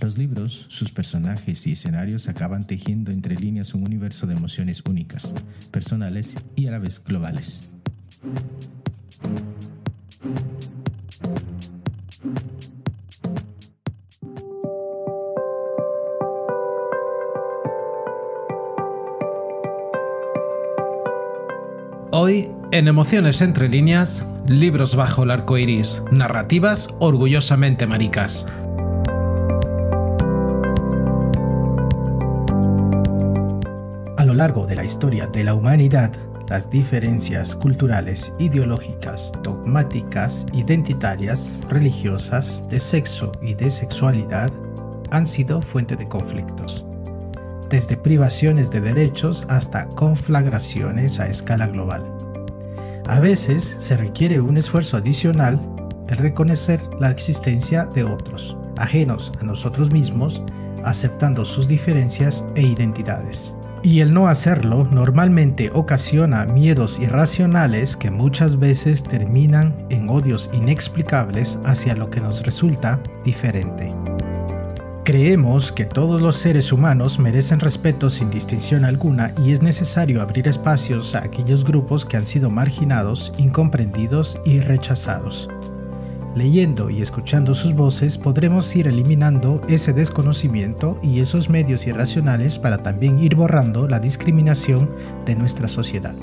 Los libros, sus personajes y escenarios acaban tejiendo entre líneas un universo de emociones únicas, personales y a la vez globales. Hoy, en Emociones entre líneas, libros bajo el arco iris, narrativas orgullosamente maricas. Largo de la historia de la humanidad, las diferencias culturales, ideológicas, dogmáticas, identitarias, religiosas, de sexo y de sexualidad han sido fuente de conflictos, desde privaciones de derechos hasta conflagraciones a escala global. A veces se requiere un esfuerzo adicional el reconocer la existencia de otros, ajenos a nosotros mismos, aceptando sus diferencias e identidades. Y el no hacerlo normalmente ocasiona miedos irracionales que muchas veces terminan en odios inexplicables hacia lo que nos resulta diferente. Creemos que todos los seres humanos merecen respeto sin distinción alguna y es necesario abrir espacios a aquellos grupos que han sido marginados, incomprendidos y rechazados. Leyendo y escuchando sus voces podremos ir eliminando ese desconocimiento y esos medios irracionales para también ir borrando la discriminación de nuestra sociedad.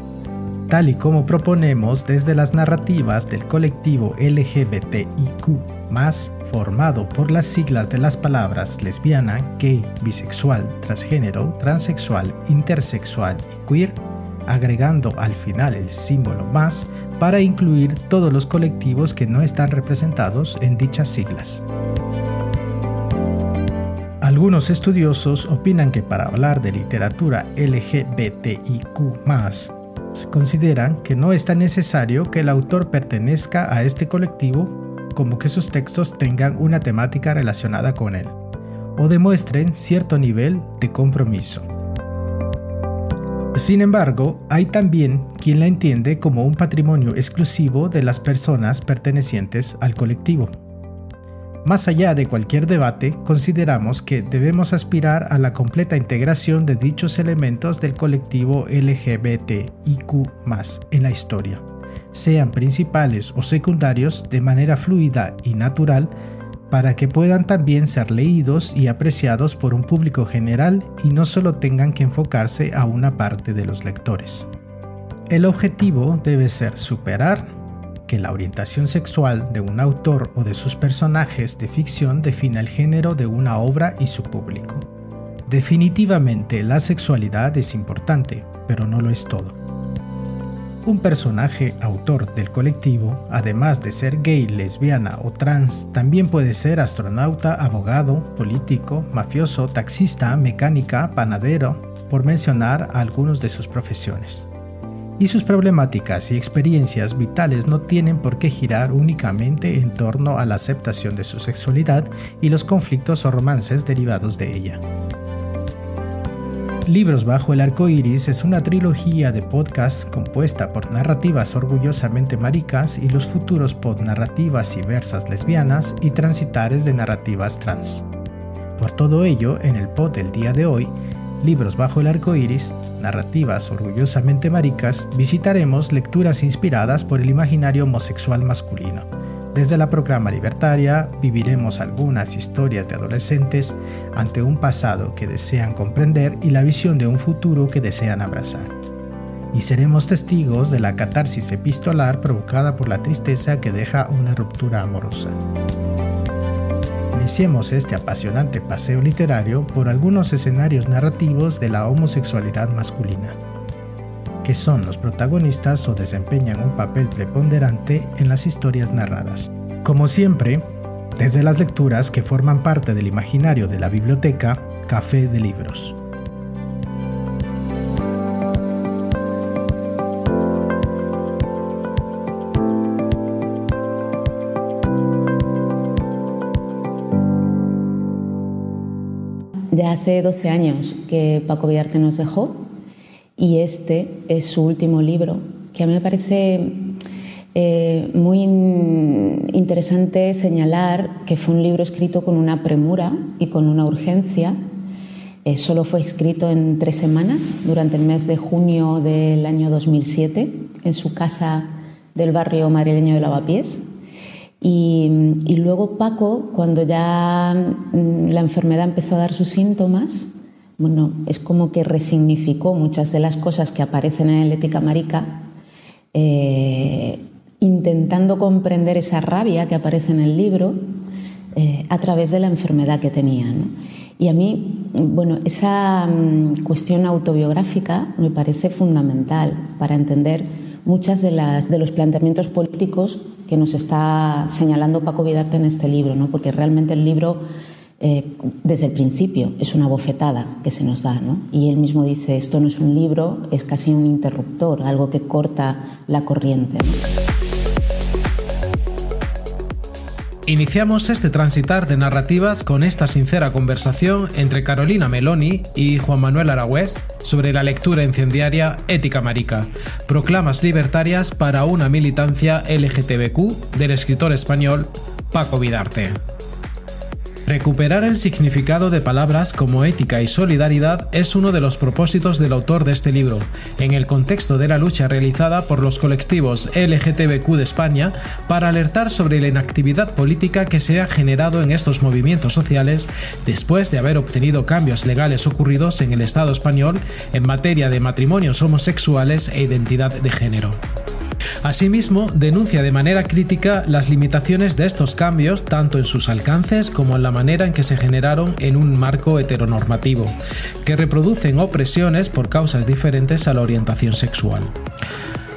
Tal y como proponemos desde las narrativas del colectivo LGBTIQ, formado por las siglas de las palabras lesbiana, gay, bisexual, transgénero, transexual, intersexual y queer, agregando al final el símbolo más para incluir todos los colectivos que no están representados en dichas siglas. Algunos estudiosos opinan que para hablar de literatura LGBTIQ consideran que no es tan necesario que el autor pertenezca a este colectivo como que sus textos tengan una temática relacionada con él, o demuestren cierto nivel de compromiso. Sin embargo, hay también quien la entiende como un patrimonio exclusivo de las personas pertenecientes al colectivo. Más allá de cualquier debate, consideramos que debemos aspirar a la completa integración de dichos elementos del colectivo LGBTIQ en la historia, sean principales o secundarios de manera fluida y natural para que puedan también ser leídos y apreciados por un público general y no solo tengan que enfocarse a una parte de los lectores. El objetivo debe ser superar que la orientación sexual de un autor o de sus personajes de ficción defina el género de una obra y su público. Definitivamente la sexualidad es importante, pero no lo es todo. Un personaje autor del colectivo, además de ser gay, lesbiana o trans, también puede ser astronauta, abogado, político, mafioso, taxista, mecánica, panadero, por mencionar algunos de sus profesiones. Y sus problemáticas y experiencias vitales no tienen por qué girar únicamente en torno a la aceptación de su sexualidad y los conflictos o romances derivados de ella. Libros bajo el arco iris es una trilogía de podcasts compuesta por narrativas orgullosamente maricas y los futuros pod narrativas y versas lesbianas y transitares de narrativas trans. Por todo ello, en el pod del día de hoy, Libros bajo el arco iris, narrativas orgullosamente maricas, visitaremos lecturas inspiradas por el imaginario homosexual masculino desde la programa libertaria viviremos algunas historias de adolescentes ante un pasado que desean comprender y la visión de un futuro que desean abrazar. Y seremos testigos de la catarsis epistolar provocada por la tristeza que deja una ruptura amorosa. Iniciemos este apasionante paseo literario por algunos escenarios narrativos de la homosexualidad masculina que son los protagonistas o desempeñan un papel preponderante en las historias narradas. Como siempre, desde las lecturas que forman parte del imaginario de la biblioteca Café de Libros. Ya hace 12 años que Paco Villarte nos dejó y este es su último libro, que a mí me parece eh, muy interesante señalar que fue un libro escrito con una premura y con una urgencia. Eh, solo fue escrito en tres semanas, durante el mes de junio del año 2007, en su casa del barrio madrileño de Lavapiés. Y, luego Paco, cuando ya mm, la enfermedad empezó a dar sus síntomas, bueno, es como que resignificó muchas de las cosas que aparecen en el Ética Marica, eh, intentando comprender esa rabia que aparece en el libro eh, a través de la enfermedad que tenía. Y a mí, bueno, esa mm, cuestión autobiográfica me parece fundamental para entender muchas de, las, de los planteamientos políticos que nos está señalando Paco Vidarte en este libro, ¿no? porque realmente el libro, eh, desde el principio, es una bofetada que se nos da. ¿no? Y él mismo dice, esto no es un libro, es casi un interruptor, algo que corta la corriente. Iniciamos este transitar de narrativas con esta sincera conversación entre Carolina Meloni y Juan Manuel Aragüés sobre la lectura incendiaria Ética Marica, proclamas libertarias para una militancia LGTBQ del escritor español Paco Vidarte. Recuperar el significado de palabras como ética y solidaridad es uno de los propósitos del autor de este libro, en el contexto de la lucha realizada por los colectivos LGTBQ de España para alertar sobre la inactividad política que se ha generado en estos movimientos sociales después de haber obtenido cambios legales ocurridos en el Estado español en materia de matrimonios homosexuales e identidad de género. Asimismo, denuncia de manera crítica las limitaciones de estos cambios tanto en sus alcances como en la manera en que se generaron en un marco heteronormativo, que reproducen opresiones por causas diferentes a la orientación sexual.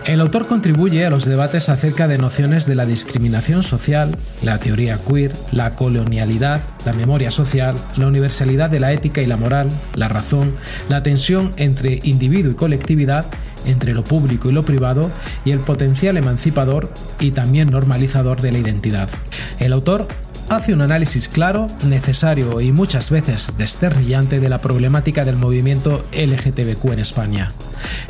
El autor contribuye a los debates acerca de nociones de la discriminación social, la teoría queer, la colonialidad, la memoria social, la universalidad de la ética y la moral, la razón, la tensión entre individuo y colectividad entre lo público y lo privado y el potencial emancipador y también normalizador de la identidad. El autor hace un análisis claro, necesario y muchas veces desternillante de la problemática del movimiento LGTBQ en España.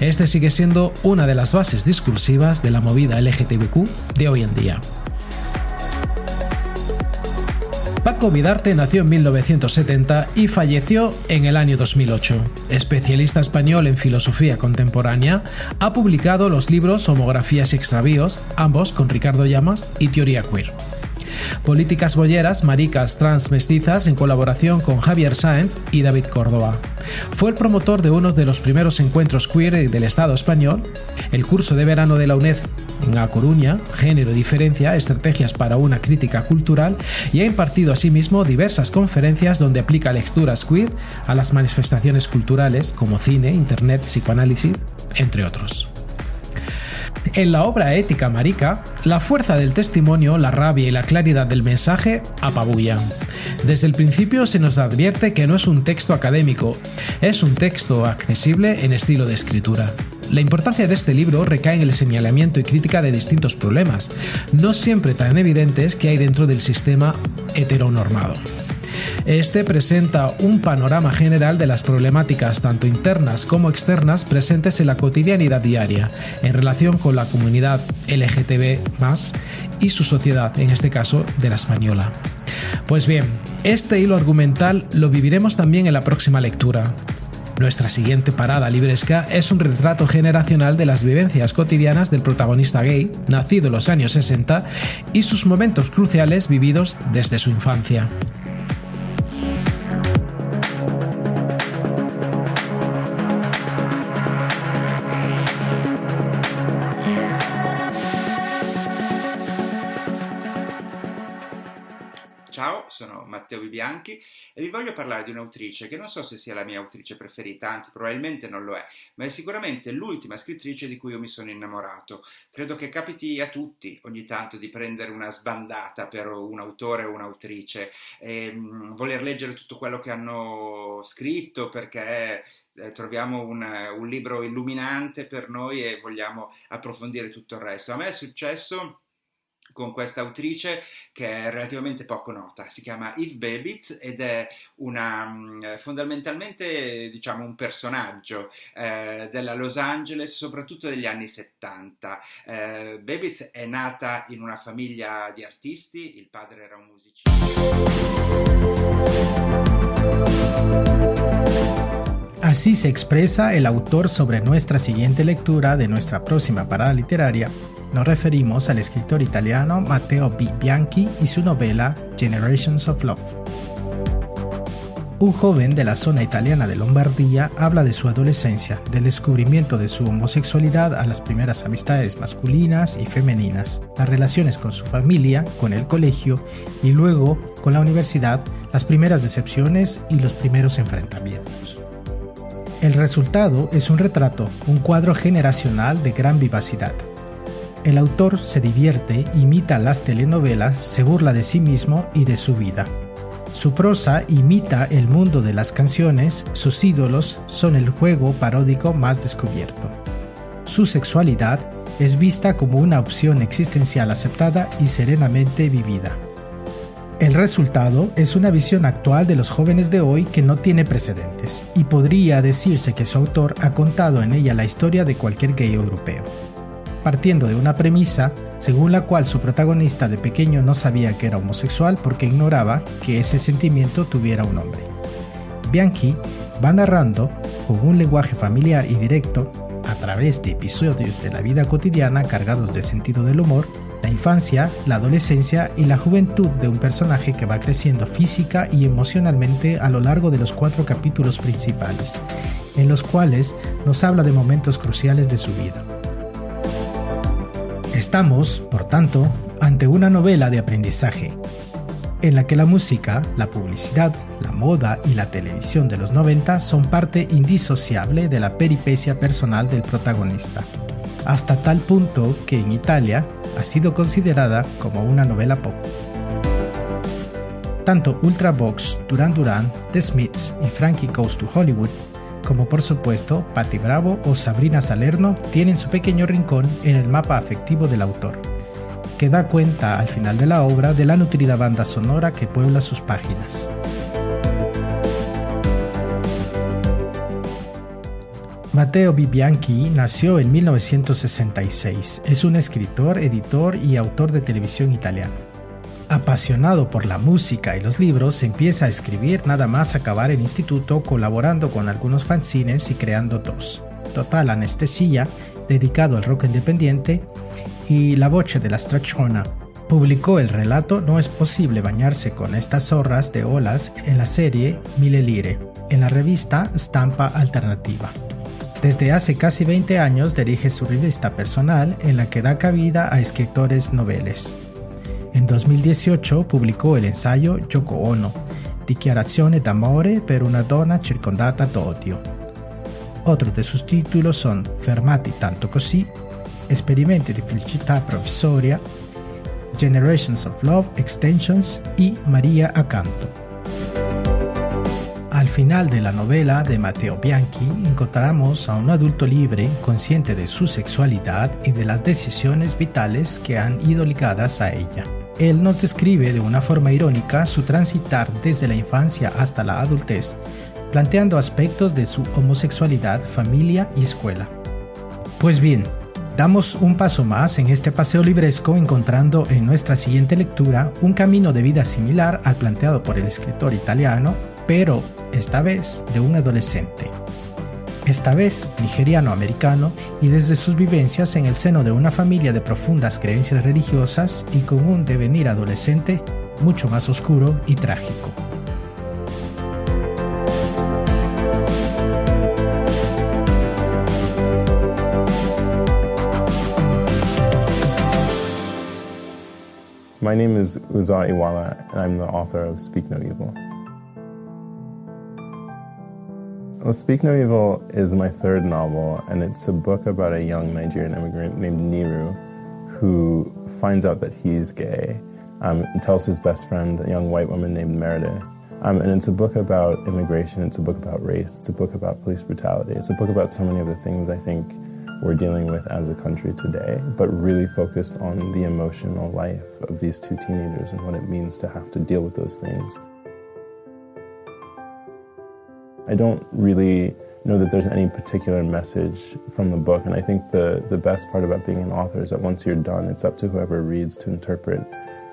Este sigue siendo una de las bases discursivas de la movida LGTBQ de hoy en día. Paco Vidarte nació en 1970 y falleció en el año 2008. Especialista español en filosofía contemporánea, ha publicado los libros Homografías y extravíos, ambos con Ricardo Llamas y Teoría Queer. Políticas Bolleras, Maricas Trans Mestizas en colaboración con Javier Sáenz y David Córdoba. Fue el promotor de uno de los primeros encuentros queer del Estado español, el curso de verano de la UNED en A Coruña, Género y Diferencia, Estrategias para una Crítica Cultural, y ha impartido asimismo diversas conferencias donde aplica lecturas queer a las manifestaciones culturales como cine, internet, psicoanálisis, entre otros. En la obra Ética Marica, la fuerza del testimonio, la rabia y la claridad del mensaje apabullan. Desde el principio se nos advierte que no es un texto académico, es un texto accesible en estilo de escritura. La importancia de este libro recae en el señalamiento y crítica de distintos problemas, no siempre tan evidentes que hay dentro del sistema heteronormado. Este presenta un panorama general de las problemáticas tanto internas como externas presentes en la cotidianidad diaria en relación con la comunidad LGTB y su sociedad, en este caso de la española. Pues bien, este hilo argumental lo viviremos también en la próxima lectura. Nuestra siguiente parada libresca es un retrato generacional de las vivencias cotidianas del protagonista gay, nacido en los años 60, y sus momentos cruciales vividos desde su infancia. Matteo Bibianchi e vi voglio parlare di un'autrice che non so se sia la mia autrice preferita, anzi probabilmente non lo è, ma è sicuramente l'ultima scrittrice di cui io mi sono innamorato. Credo che capiti a tutti ogni tanto di prendere una sbandata per un autore o un'autrice e mh, mm, voler leggere tutto quello che hanno scritto perché eh, troviamo un, un libro illuminante per noi e vogliamo approfondire tutto il resto. A me è successo con questa autrice che è relativamente poco nota, si chiama Eve Babbitt ed è una, mm, fondamentalmente diciamo un personaggio eh, della Los Angeles, soprattutto degli anni 70. Eh, Babbitt è nata in una famiglia di artisti, il padre era un musicista. Así se expresa el autor sobre nuestra siguiente lectura de nuestra próxima parada literaria Nos referimos al escritor italiano Matteo B. Bianchi y su novela Generations of Love. Un joven de la zona italiana de Lombardía habla de su adolescencia, del descubrimiento de su homosexualidad a las primeras amistades masculinas y femeninas, las relaciones con su familia, con el colegio y luego con la universidad, las primeras decepciones y los primeros enfrentamientos. El resultado es un retrato, un cuadro generacional de gran vivacidad, el autor se divierte, imita las telenovelas, se burla de sí mismo y de su vida. Su prosa imita el mundo de las canciones, sus ídolos son el juego paródico más descubierto. Su sexualidad es vista como una opción existencial aceptada y serenamente vivida. El resultado es una visión actual de los jóvenes de hoy que no tiene precedentes, y podría decirse que su autor ha contado en ella la historia de cualquier gay europeo partiendo de una premisa según la cual su protagonista de pequeño no sabía que era homosexual porque ignoraba que ese sentimiento tuviera un nombre. Bianchi va narrando con un lenguaje familiar y directo, a través de episodios de la vida cotidiana cargados de sentido del humor, la infancia, la adolescencia y la juventud de un personaje que va creciendo física y emocionalmente a lo largo de los cuatro capítulos principales, en los cuales nos habla de momentos cruciales de su vida. Estamos, por tanto, ante una novela de aprendizaje, en la que la música, la publicidad, la moda y la televisión de los 90 son parte indisociable de la peripecia personal del protagonista, hasta tal punto que en Italia ha sido considerada como una novela pop. Tanto Ultravox, Duran Duran, The Smiths y Frankie Goes to Hollywood como por supuesto Patti Bravo o Sabrina Salerno, tienen su pequeño rincón en el mapa afectivo del autor, que da cuenta al final de la obra de la nutrida banda sonora que puebla sus páginas. Matteo Bibianchi nació en 1966. Es un escritor, editor y autor de televisión italiano. Apasionado por la música y los libros, empieza a escribir nada más acabar el instituto colaborando con algunos fanzines y creando dos. Total Anestesia, dedicado al rock independiente, y La Voce de la Stracciona. Publicó el relato No es posible bañarse con estas zorras de olas en la serie Mille Lire, en la revista Stampa Alternativa. Desde hace casi 20 años dirige su revista personal en la que da cabida a escritores noveles. En 2018 pubblicò el ensayo Yoko Ono, Dichiarazione d'amore per una donna circondata d'odio. Otros de sus títulos son Fermati tanto così, Esperimenti di felicità provvisoria, Generations of Love Extensions y María Acanto. Al final de la novela de Matteo Bianchi encontramos a un adulto libre, consciente de su sexualidad y de las decisiones vitales que han ido ligadas a ella. Él nos describe de una forma irónica su transitar desde la infancia hasta la adultez, planteando aspectos de su homosexualidad, familia y escuela. Pues bien, damos un paso más en este paseo libresco encontrando en nuestra siguiente lectura un camino de vida similar al planteado por el escritor italiano, pero esta vez de un adolescente esta vez nigeriano-americano, y desde sus vivencias en el seno de una familia de profundas creencias religiosas y con un devenir adolescente mucho más oscuro y trágico. My name is Uza Iwala, and I'm the author of Speak No Evil. Well, Speak No Evil is my third novel, and it's a book about a young Nigerian immigrant named Niru who finds out that he's gay um, and tells his best friend, a young white woman named Meredith. Um, and it's a book about immigration, it's a book about race, it's a book about police brutality, it's a book about so many of the things I think we're dealing with as a country today, but really focused on the emotional life of these two teenagers and what it means to have to deal with those things. I don't really know that there's any particular message from the book, and I think the, the best part about being an author is that once you're done, it's up to whoever reads to interpret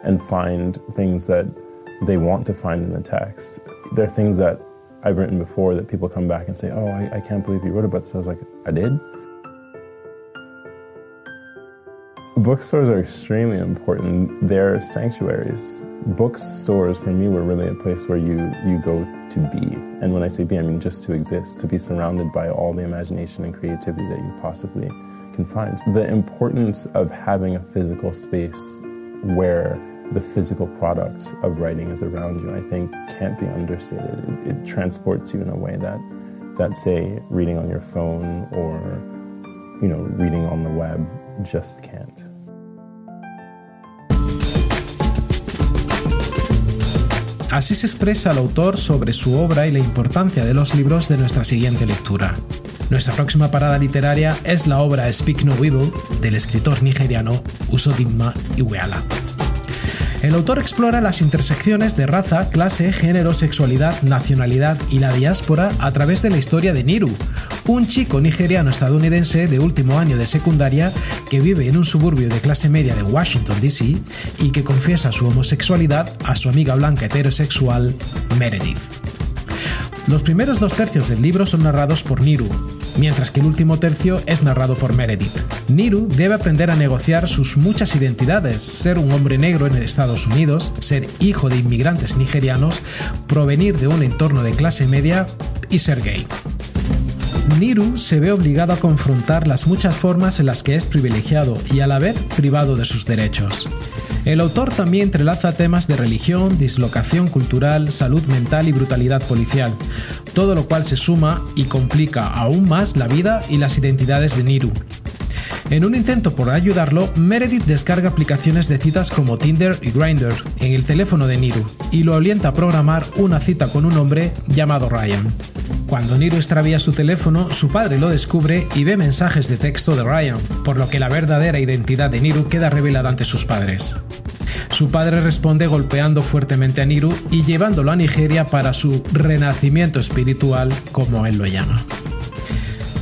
and find things that they want to find in the text. There are things that I've written before that people come back and say, Oh, I, I can't believe you wrote about this. I was like, I did? Bookstores are extremely important. They're sanctuaries. Bookstores for me were really a place where you, you go to be. And when I say be, I mean just to exist, to be surrounded by all the imagination and creativity that you possibly can find. The importance of having a physical space where the physical product of writing is around you, I think can't be understated. It, it transports you in a way that, that say, reading on your phone or, you know, reading on the web just can't. Así se expresa el autor sobre su obra y la importancia de los libros de nuestra siguiente lectura. Nuestra próxima parada literaria es la obra Speak No Evil del escritor nigeriano Usodimma Iweala. El autor explora las intersecciones de raza, clase, género, sexualidad, nacionalidad y la diáspora a través de la historia de Niru, un chico nigeriano estadounidense de último año de secundaria que vive en un suburbio de clase media de Washington, D.C. y que confiesa su homosexualidad a su amiga blanca heterosexual Meredith. Los primeros dos tercios del libro son narrados por Niru, mientras que el último tercio es narrado por Meredith. Niru debe aprender a negociar sus muchas identidades, ser un hombre negro en Estados Unidos, ser hijo de inmigrantes nigerianos, provenir de un entorno de clase media y ser gay. Niru se ve obligado a confrontar las muchas formas en las que es privilegiado y a la vez privado de sus derechos. El autor también entrelaza temas de religión, dislocación cultural, salud mental y brutalidad policial, todo lo cual se suma y complica aún más la vida y las identidades de Niru. En un intento por ayudarlo, Meredith descarga aplicaciones de citas como Tinder y Grindr en el teléfono de Niru y lo alienta a programar una cita con un hombre llamado Ryan. Cuando Niru extravía su teléfono, su padre lo descubre y ve mensajes de texto de Ryan, por lo que la verdadera identidad de Niru queda revelada ante sus padres. Su padre responde golpeando fuertemente a Niru y llevándolo a Nigeria para su renacimiento espiritual, como él lo llama.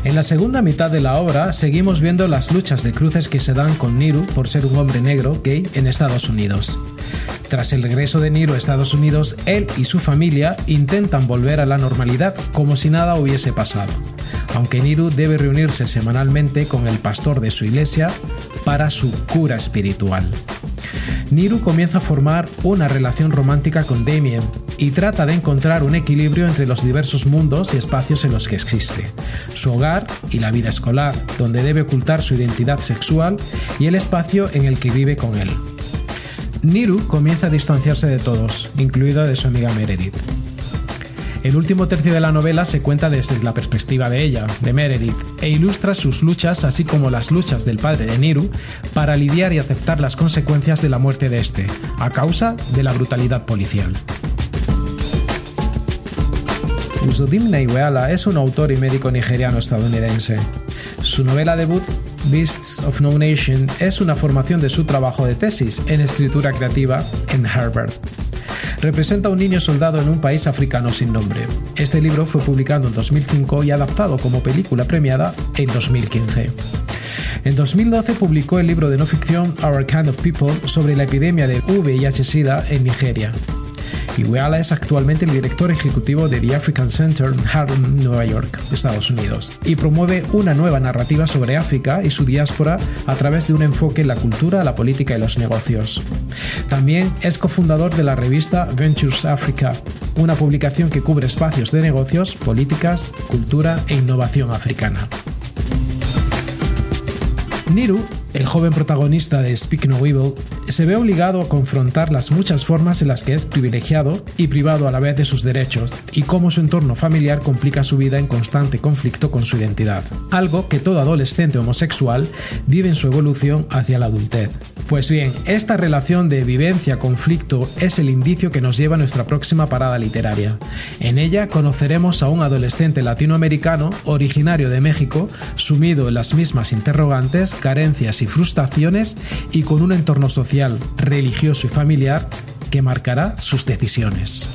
En la segunda mitad de la obra seguimos viendo las luchas de cruces que se dan con Niru por ser un hombre negro gay en Estados Unidos. Tras el regreso de Niru a Estados Unidos, él y su familia intentan volver a la normalidad como si nada hubiese pasado, aunque Niru debe reunirse semanalmente con el pastor de su iglesia para su cura espiritual. Niru comienza a formar una relación romántica con Damien y trata de encontrar un equilibrio entre los diversos mundos y espacios en los que existe, su hogar y la vida escolar, donde debe ocultar su identidad sexual, y el espacio en el que vive con él. Niru comienza a distanciarse de todos, incluida de su amiga Meredith. El último tercio de la novela se cuenta desde la perspectiva de ella, de Meredith, e ilustra sus luchas así como las luchas del padre de Niru para lidiar y aceptar las consecuencias de la muerte de este, a causa de la brutalidad policial. Uzodim Naiweala es un autor y médico nigeriano estadounidense. Su novela debut, Beasts of No Nation, es una formación de su trabajo de tesis en escritura creativa en Harvard. Representa a un niño soldado en un país africano sin nombre. Este libro fue publicado en 2005 y adaptado como película premiada en 2015. En 2012 publicó el libro de no ficción Our Kind of People sobre la epidemia de VIH-Sida en Nigeria. Iweala es actualmente el director ejecutivo de The African Center en Harlem, Nueva York, Estados Unidos, y promueve una nueva narrativa sobre África y su diáspora a través de un enfoque en la cultura, la política y los negocios. También es cofundador de la revista Ventures Africa, una publicación que cubre espacios de negocios, políticas, cultura e innovación africana. Niru el joven protagonista de Speak No Evil se ve obligado a confrontar las muchas formas en las que es privilegiado y privado a la vez de sus derechos y cómo su entorno familiar complica su vida en constante conflicto con su identidad, algo que todo adolescente homosexual vive en su evolución hacia la adultez. Pues bien, esta relación de vivencia-conflicto es el indicio que nos lleva a nuestra próxima parada literaria. En ella conoceremos a un adolescente latinoamericano originario de México, sumido en las mismas interrogantes, carencias y frustraciones y con un entorno social, religioso y familiar que marcará sus decisiones.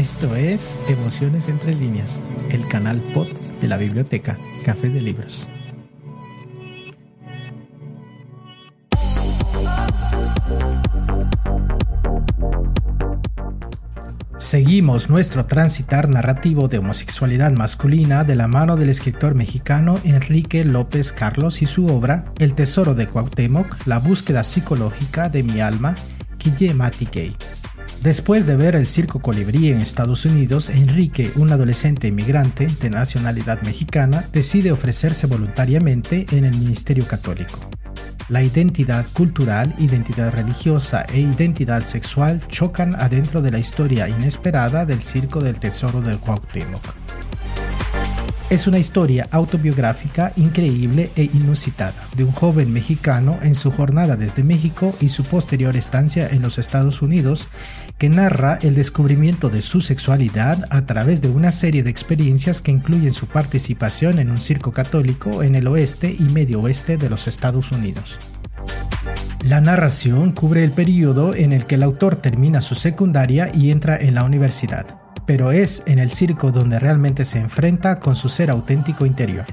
Esto es Emociones entre líneas, el canal pod de la biblioteca Café de Libros. Seguimos nuestro transitar narrativo de homosexualidad masculina de la mano del escritor mexicano Enrique López Carlos y su obra El Tesoro de Cuauhtémoc, la búsqueda psicológica de mi alma, Gay. Después de ver el circo colibrí en Estados Unidos, Enrique, un adolescente inmigrante de nacionalidad mexicana, decide ofrecerse voluntariamente en el Ministerio Católico. La identidad cultural, identidad religiosa e identidad sexual chocan adentro de la historia inesperada del Circo del Tesoro del Cuauhtémoc. Es una historia autobiográfica increíble e inusitada de un joven mexicano en su jornada desde México y su posterior estancia en los Estados Unidos que narra el descubrimiento de su sexualidad a través de una serie de experiencias que incluyen su participación en un circo católico en el oeste y medio oeste de los Estados Unidos. La narración cubre el periodo en el que el autor termina su secundaria y entra en la universidad pero es en el circo donde realmente se enfrenta con su ser auténtico interior.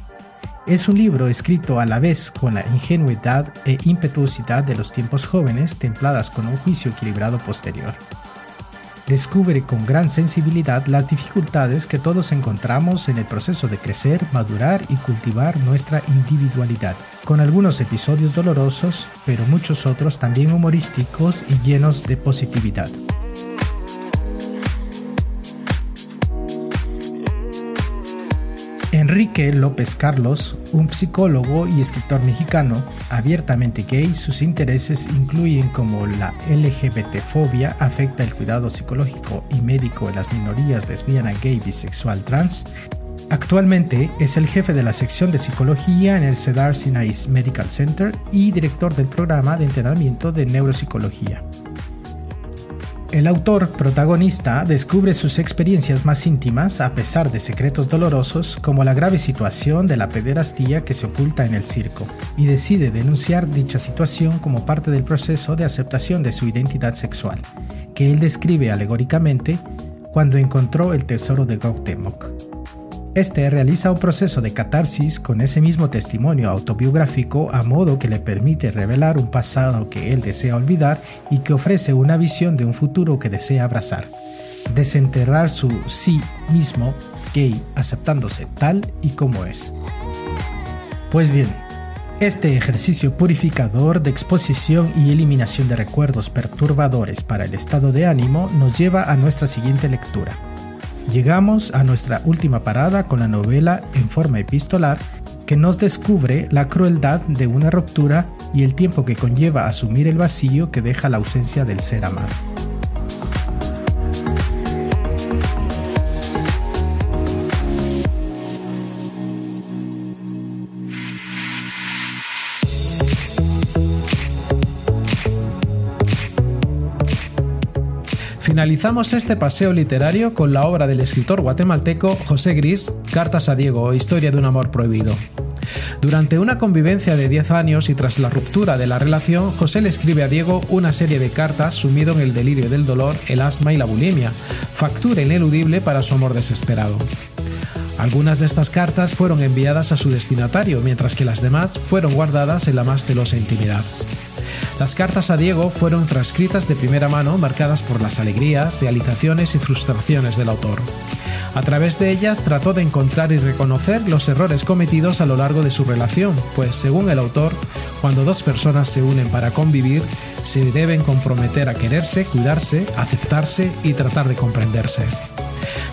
Es un libro escrito a la vez con la ingenuidad e impetuosidad de los tiempos jóvenes templadas con un juicio equilibrado posterior. Descubre con gran sensibilidad las dificultades que todos encontramos en el proceso de crecer, madurar y cultivar nuestra individualidad, con algunos episodios dolorosos, pero muchos otros también humorísticos y llenos de positividad. Enrique López Carlos, un psicólogo y escritor mexicano abiertamente gay, sus intereses incluyen como la LGBT-fobia afecta el cuidado psicológico y médico de las minorías lesbiana, gay, bisexual, trans. Actualmente es el jefe de la sección de psicología en el Cedar Sinai Medical Center y director del programa de entrenamiento de neuropsicología. El autor protagonista descubre sus experiencias más íntimas a pesar de secretos dolorosos como la grave situación de la pederastía que se oculta en el circo y decide denunciar dicha situación como parte del proceso de aceptación de su identidad sexual, que él describe alegóricamente cuando encontró el tesoro de Cuauhtémoc. Este realiza un proceso de catarsis con ese mismo testimonio autobiográfico a modo que le permite revelar un pasado que él desea olvidar y que ofrece una visión de un futuro que desea abrazar. Desenterrar su sí mismo gay aceptándose tal y como es. Pues bien, este ejercicio purificador de exposición y eliminación de recuerdos perturbadores para el estado de ánimo nos lleva a nuestra siguiente lectura. Llegamos a nuestra última parada con la novela en forma epistolar que nos descubre la crueldad de una ruptura y el tiempo que conlleva asumir el vacío que deja la ausencia del ser amado. Finalizamos este paseo literario con la obra del escritor guatemalteco José Gris, Cartas a Diego, Historia de un amor prohibido. Durante una convivencia de 10 años y tras la ruptura de la relación, José le escribe a Diego una serie de cartas sumido en el delirio del dolor, el asma y la bulimia, factura ineludible para su amor desesperado. Algunas de estas cartas fueron enviadas a su destinatario, mientras que las demás fueron guardadas en la más celosa intimidad. Las cartas a Diego fueron transcritas de primera mano, marcadas por las alegrías, realizaciones y frustraciones del autor. A través de ellas trató de encontrar y reconocer los errores cometidos a lo largo de su relación, pues según el autor, cuando dos personas se unen para convivir, se deben comprometer a quererse, cuidarse, aceptarse y tratar de comprenderse.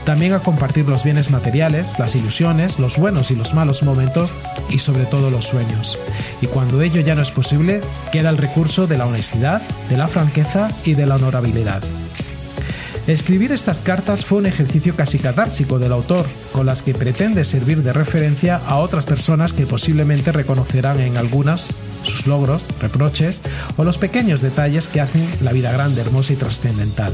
También a compartir los bienes materiales, las ilusiones, los buenos y los malos momentos y sobre todo los sueños. Y cuando ello ya no es posible, queda el recurso de la honestidad, de la franqueza y de la honorabilidad. Escribir estas cartas fue un ejercicio casi catársico del autor, con las que pretende servir de referencia a otras personas que posiblemente reconocerán en algunas sus logros, reproches o los pequeños detalles que hacen la vida grande, hermosa y trascendental.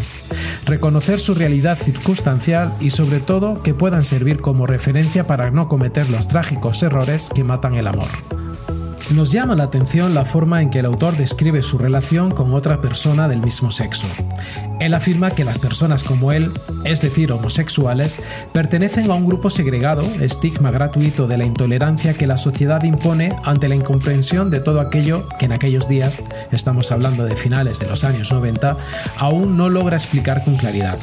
Reconocer su realidad circunstancial y sobre todo que puedan servir como referencia para no cometer los trágicos errores que matan el amor. Nos llama la atención la forma en que el autor describe su relación con otra persona del mismo sexo. Él afirma que las personas como él, es decir, homosexuales, pertenecen a un grupo segregado, estigma gratuito de la intolerancia que la sociedad impone ante la incomprensión de todo aquello que en aquellos días, estamos hablando de finales de los años 90, aún no logra explicar con claridad.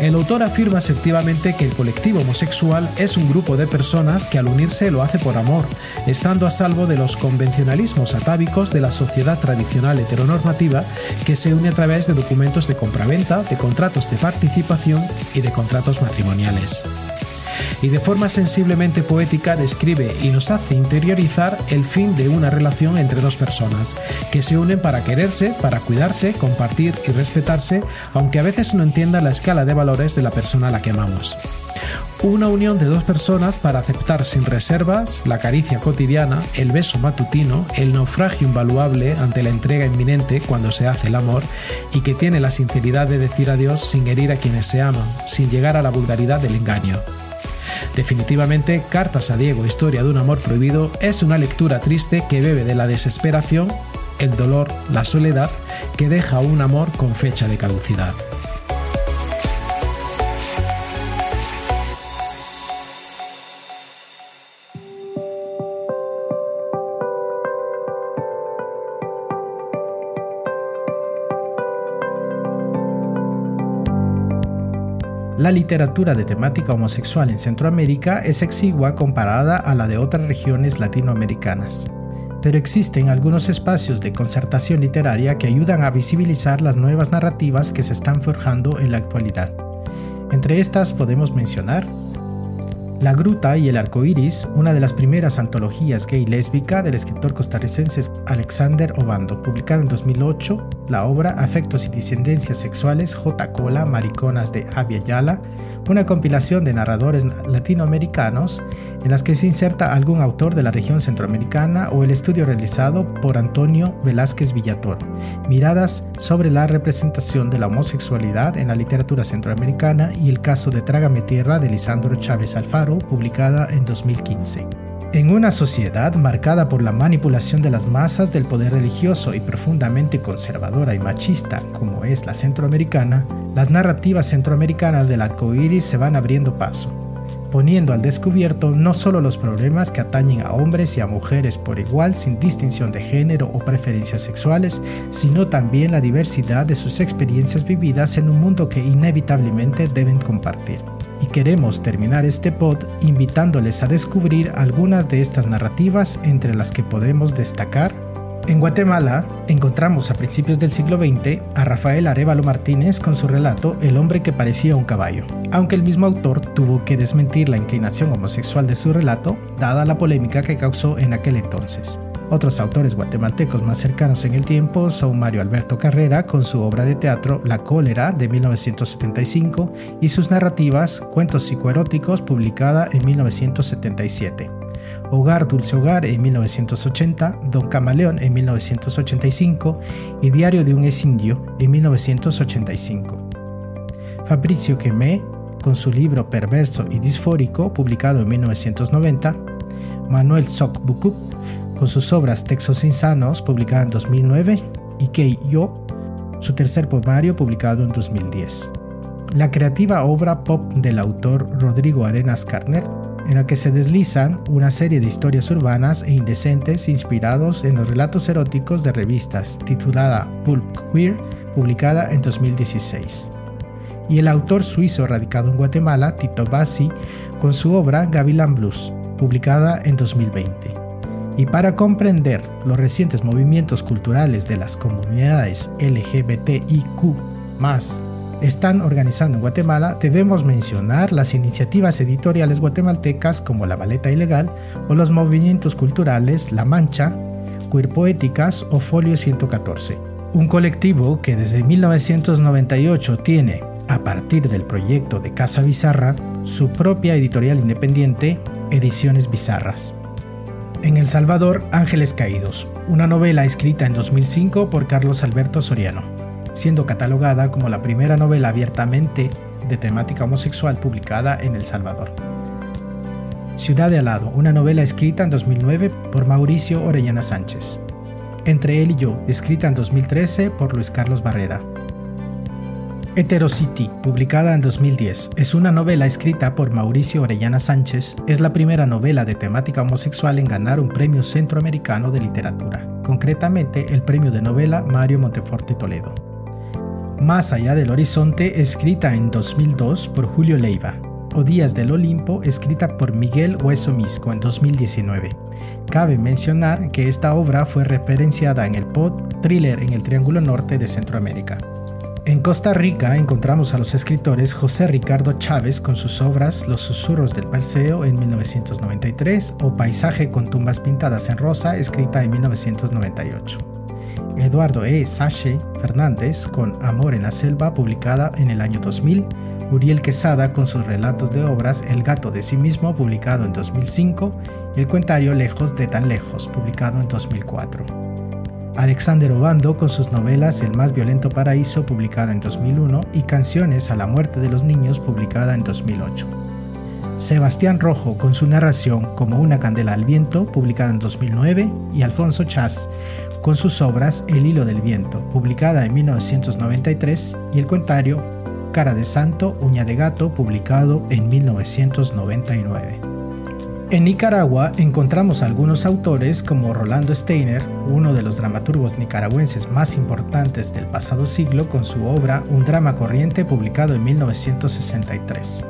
El autor afirma asertivamente que el colectivo homosexual es un grupo de personas que al unirse lo hace por amor, estando a salvo de los convencionalismos atávicos de la sociedad tradicional heteronormativa que se une a través de documentos de compraventa, de contratos de participación y de contratos matrimoniales y de forma sensiblemente poética describe y nos hace interiorizar el fin de una relación entre dos personas, que se unen para quererse, para cuidarse, compartir y respetarse, aunque a veces no entienda la escala de valores de la persona a la que amamos. Una unión de dos personas para aceptar sin reservas la caricia cotidiana, el beso matutino, el naufragio invaluable ante la entrega inminente cuando se hace el amor y que tiene la sinceridad de decir adiós sin herir a quienes se aman, sin llegar a la vulgaridad del engaño. Definitivamente, Cartas a Diego, Historia de un Amor Prohibido, es una lectura triste que bebe de la desesperación, el dolor, la soledad, que deja un amor con fecha de caducidad. La literatura de temática homosexual en Centroamérica es exigua comparada a la de otras regiones latinoamericanas, pero existen algunos espacios de concertación literaria que ayudan a visibilizar las nuevas narrativas que se están forjando en la actualidad. Entre estas podemos mencionar la Gruta y el Arco Iris, una de las primeras antologías gay lésbica del escritor costarricense Alexander Obando, publicada en 2008, la obra Afectos y Discendencias Sexuales J. Cola, Mariconas de Avia Yala, una compilación de narradores latinoamericanos en las que se inserta algún autor de la región centroamericana o el estudio realizado por Antonio Velázquez Villator, miradas sobre la representación de la homosexualidad en la literatura centroamericana y el caso de Trágame Tierra de Lisandro Chávez Alfaro, publicada en 2015. En una sociedad marcada por la manipulación de las masas del poder religioso y profundamente conservadora y machista como es la centroamericana, las narrativas centroamericanas del arco iris se van abriendo paso, poniendo al descubierto no solo los problemas que atañen a hombres y a mujeres por igual sin distinción de género o preferencias sexuales, sino también la diversidad de sus experiencias vividas en un mundo que inevitablemente deben compartir y queremos terminar este pod invitándoles a descubrir algunas de estas narrativas entre las que podemos destacar. En Guatemala encontramos a principios del siglo XX a Rafael Arevalo Martínez con su relato El hombre que parecía un caballo, aunque el mismo autor tuvo que desmentir la inclinación homosexual de su relato, dada la polémica que causó en aquel entonces. Otros autores guatemaltecos más cercanos en el tiempo son Mario Alberto Carrera con su obra de teatro La cólera de 1975 y sus narrativas Cuentos psicoeróticos publicada en 1977. Hogar Dulce Hogar en 1980, Don Camaleón en 1985 y Diario de un ex-indio en 1985. Fabricio Quemé, con su libro Perverso y Disfórico, publicado en 1990, Manuel Sok Bukup, con sus obras Textos Insanos, publicada en 2009, y Kei Yo, su tercer poemario, publicado en 2010. La creativa obra pop del autor Rodrigo Arenas Carner, en la que se deslizan una serie de historias urbanas e indecentes inspirados en los relatos eróticos de revistas, titulada Pulp Queer, publicada en 2016. y el autor suizo radicado en Guatemala, Tito Bassi, con su obra Gavilan Blues, publicada en 2020. Y para comprender los recientes movimientos culturales de las comunidades LGBTIQ están organizando en Guatemala, debemos mencionar las iniciativas editoriales guatemaltecas como La Baleta Ilegal o los movimientos culturales La Mancha, Queer Poéticas o Folio 114. Un colectivo que desde 1998 tiene, a partir del proyecto de Casa Bizarra, su propia editorial independiente, Ediciones Bizarras. En El Salvador, Ángeles Caídos, una novela escrita en 2005 por Carlos Alberto Soriano, siendo catalogada como la primera novela abiertamente de temática homosexual publicada en El Salvador. Ciudad de Alado, una novela escrita en 2009 por Mauricio Orellana Sánchez. Entre él y yo, escrita en 2013 por Luis Carlos Barrera. Heterocity, publicada en 2010, es una novela escrita por Mauricio Orellana Sánchez, es la primera novela de temática homosexual en ganar un premio centroamericano de literatura, concretamente el premio de novela Mario Monteforte Toledo. Más allá del horizonte, escrita en 2002 por Julio Leiva, o Días del Olimpo, escrita por Miguel Hueso Misco en 2019. Cabe mencionar que esta obra fue referenciada en el pod Thriller en el Triángulo Norte de Centroamérica. En Costa Rica encontramos a los escritores José Ricardo Chávez con sus obras Los susurros del Perseo en 1993 o Paisaje con tumbas pintadas en rosa escrita en 1998. Eduardo E. Sache Fernández con Amor en la Selva publicada en el año 2000, Uriel Quesada con sus relatos de obras El gato de sí mismo publicado en 2005 y El cuentario Lejos de tan lejos publicado en 2004. Alexander Obando con sus novelas El más violento paraíso publicada en 2001 y Canciones a la muerte de los niños publicada en 2008. Sebastián Rojo con su narración Como una candela al viento publicada en 2009 y Alfonso Chas con sus obras El hilo del viento publicada en 1993 y el cuentario Cara de santo, uña de gato publicado en 1999. En Nicaragua encontramos algunos autores como Rolando Steiner, uno de los dramaturgos nicaragüenses más importantes del pasado siglo, con su obra Un drama corriente publicado en 1963.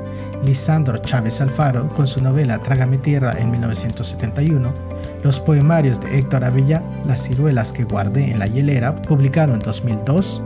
Lisandro Chávez Alfaro con su novela Trágame Tierra en 1971, los poemarios de Héctor Avilla, Las ciruelas que guardé en la hielera, publicado en 2002,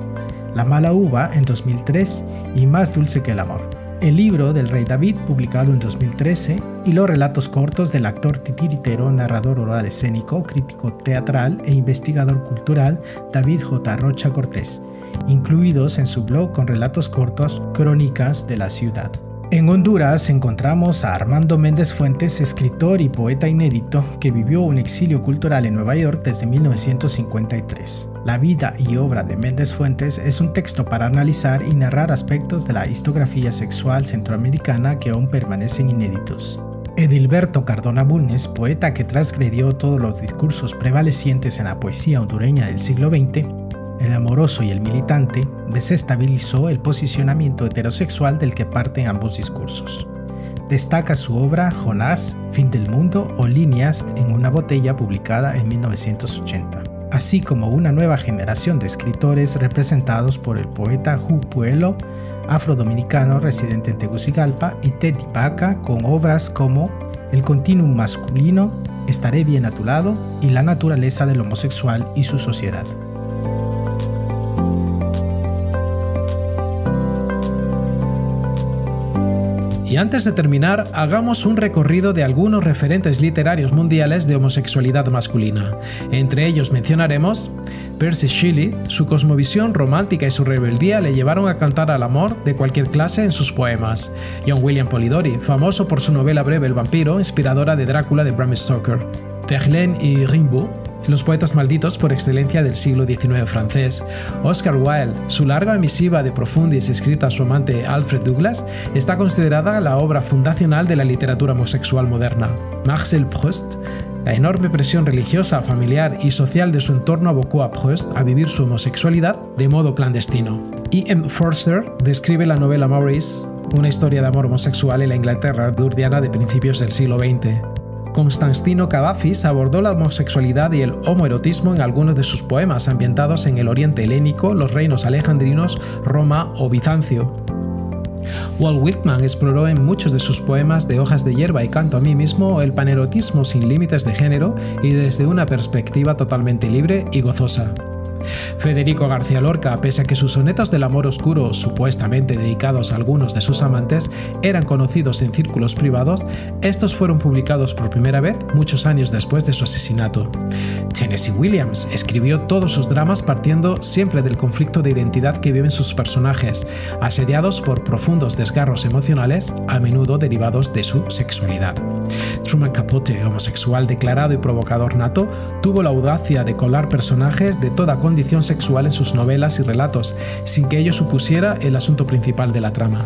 La mala uva en 2003 y Más dulce que el amor el libro del rey David, publicado en 2013, y los relatos cortos del actor titiritero, narrador oral escénico, crítico teatral e investigador cultural David J. Rocha Cortés, incluidos en su blog con relatos cortos Crónicas de la Ciudad. En Honduras encontramos a Armando Méndez Fuentes, escritor y poeta inédito que vivió un exilio cultural en Nueva York desde 1953. La vida y obra de Méndez Fuentes es un texto para analizar y narrar aspectos de la historiografía sexual centroamericana que aún permanecen inéditos. Edilberto Cardona Bulnes, poeta que transgredió todos los discursos prevalecientes en la poesía hondureña del siglo XX, el amoroso y el militante, desestabilizó el posicionamiento heterosexual del que parten ambos discursos. Destaca su obra Jonás, Fin del Mundo o Líneas en una botella publicada en 1980, así como una nueva generación de escritores representados por el poeta Ju Puelo, afrodominicano residente en Tegucigalpa, y Teddy Baca con obras como El continuum masculino, Estaré bien a tu lado y La naturaleza del homosexual y su sociedad. Antes de terminar, hagamos un recorrido de algunos referentes literarios mundiales de homosexualidad masculina. Entre ellos mencionaremos Percy Shelley, su cosmovisión romántica y su rebeldía le llevaron a cantar al amor de cualquier clase en sus poemas. John William Polidori, famoso por su novela breve El vampiro, inspiradora de Drácula de Bram Stoker. Verlaine y Rimbaud, los poetas malditos por excelencia del siglo XIX francés. Oscar Wilde, su larga misiva de Profundis escrita a su amante Alfred Douglas, está considerada la obra fundacional de la literatura homosexual moderna. Marcel Proust, la enorme presión religiosa, familiar y social de su entorno abocó a Proust a vivir su homosexualidad de modo clandestino. E. M. Forster describe la novela Maurice, una historia de amor homosexual en la Inglaterra durdiana de principios del siglo XX. Constantino Cavafis abordó la homosexualidad y el homoerotismo en algunos de sus poemas ambientados en el Oriente helénico, los reinos alejandrinos, Roma o Bizancio. Walt Whitman exploró en muchos de sus poemas de hojas de hierba y canto a mí mismo el panerotismo sin límites de género y desde una perspectiva totalmente libre y gozosa. Federico García Lorca, pese a que sus sonetos del amor oscuro, supuestamente dedicados a algunos de sus amantes, eran conocidos en círculos privados, estos fueron publicados por primera vez muchos años después de su asesinato. Tennessee Williams escribió todos sus dramas partiendo siempre del conflicto de identidad que viven sus personajes, asediados por profundos desgarros emocionales, a menudo derivados de su sexualidad. Truman Capote, homosexual declarado y provocador nato, tuvo la audacia de colar personajes de toda condición sexual en sus novelas y relatos, sin que ello supusiera el asunto principal de la trama.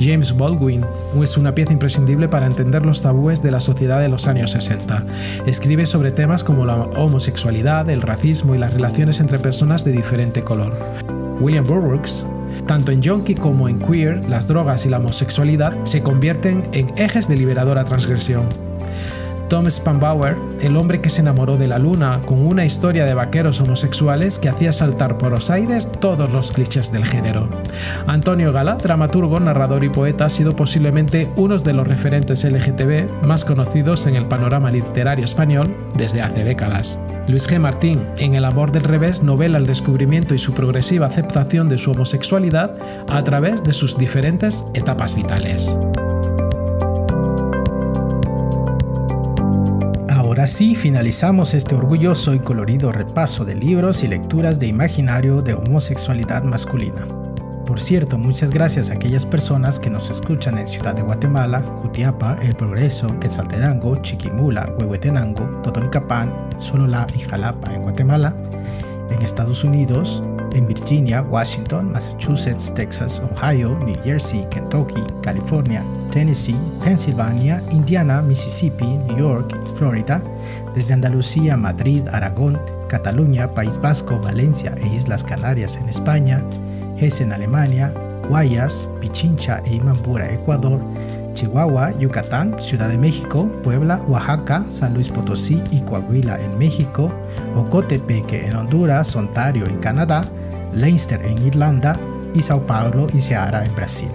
James Baldwin es una pieza imprescindible para entender los tabúes de la sociedad de los años 60. Escribe sobre temas como la homosexualidad, el racismo y las relaciones entre personas de diferente color. William Burroughs tanto en Junkie como en Queer, las drogas y la homosexualidad se convierten en ejes de liberadora transgresión. Tom Spanbauer, el hombre que se enamoró de la luna, con una historia de vaqueros homosexuales que hacía saltar por los aires todos los clichés del género. Antonio Gala, dramaturgo, narrador y poeta, ha sido posiblemente uno de los referentes LGTB más conocidos en el panorama literario español desde hace décadas. Luis G. Martín, en El amor del revés, novela el descubrimiento y su progresiva aceptación de su homosexualidad a través de sus diferentes etapas vitales. Así finalizamos este orgulloso y colorido repaso de libros y lecturas de imaginario de homosexualidad masculina. Por cierto, muchas gracias a aquellas personas que nos escuchan en Ciudad de Guatemala, Jutiapa, El Progreso, Quetzaltenango, Chiquimula, Huehuetenango, Totonicapán, Sololá y Jalapa en Guatemala, en Estados Unidos, en Virginia, Washington, Massachusetts, Texas, Ohio, New Jersey, Kentucky, California, Tennessee, Pennsylvania, Indiana, Mississippi, New York, Florida, desde Andalucía, Madrid, Aragón, Cataluña, País Vasco, Valencia e Islas Canarias en España, Hesse en Alemania, Guayas, Pichincha e Imambura, Ecuador, Chihuahua, Yucatán, Ciudad de México, Puebla, Oaxaca, San Luis Potosí y Coahuila en México, Ocotepeque en Honduras, Ontario en Canadá, Leinster en Irlanda y Sao Paulo y Ceará en Brasil.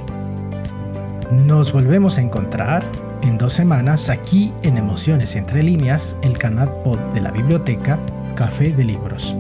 Nos volvemos a encontrar en dos semanas aquí en Emociones Entre Líneas, el canal pod de la biblioteca Café de Libros.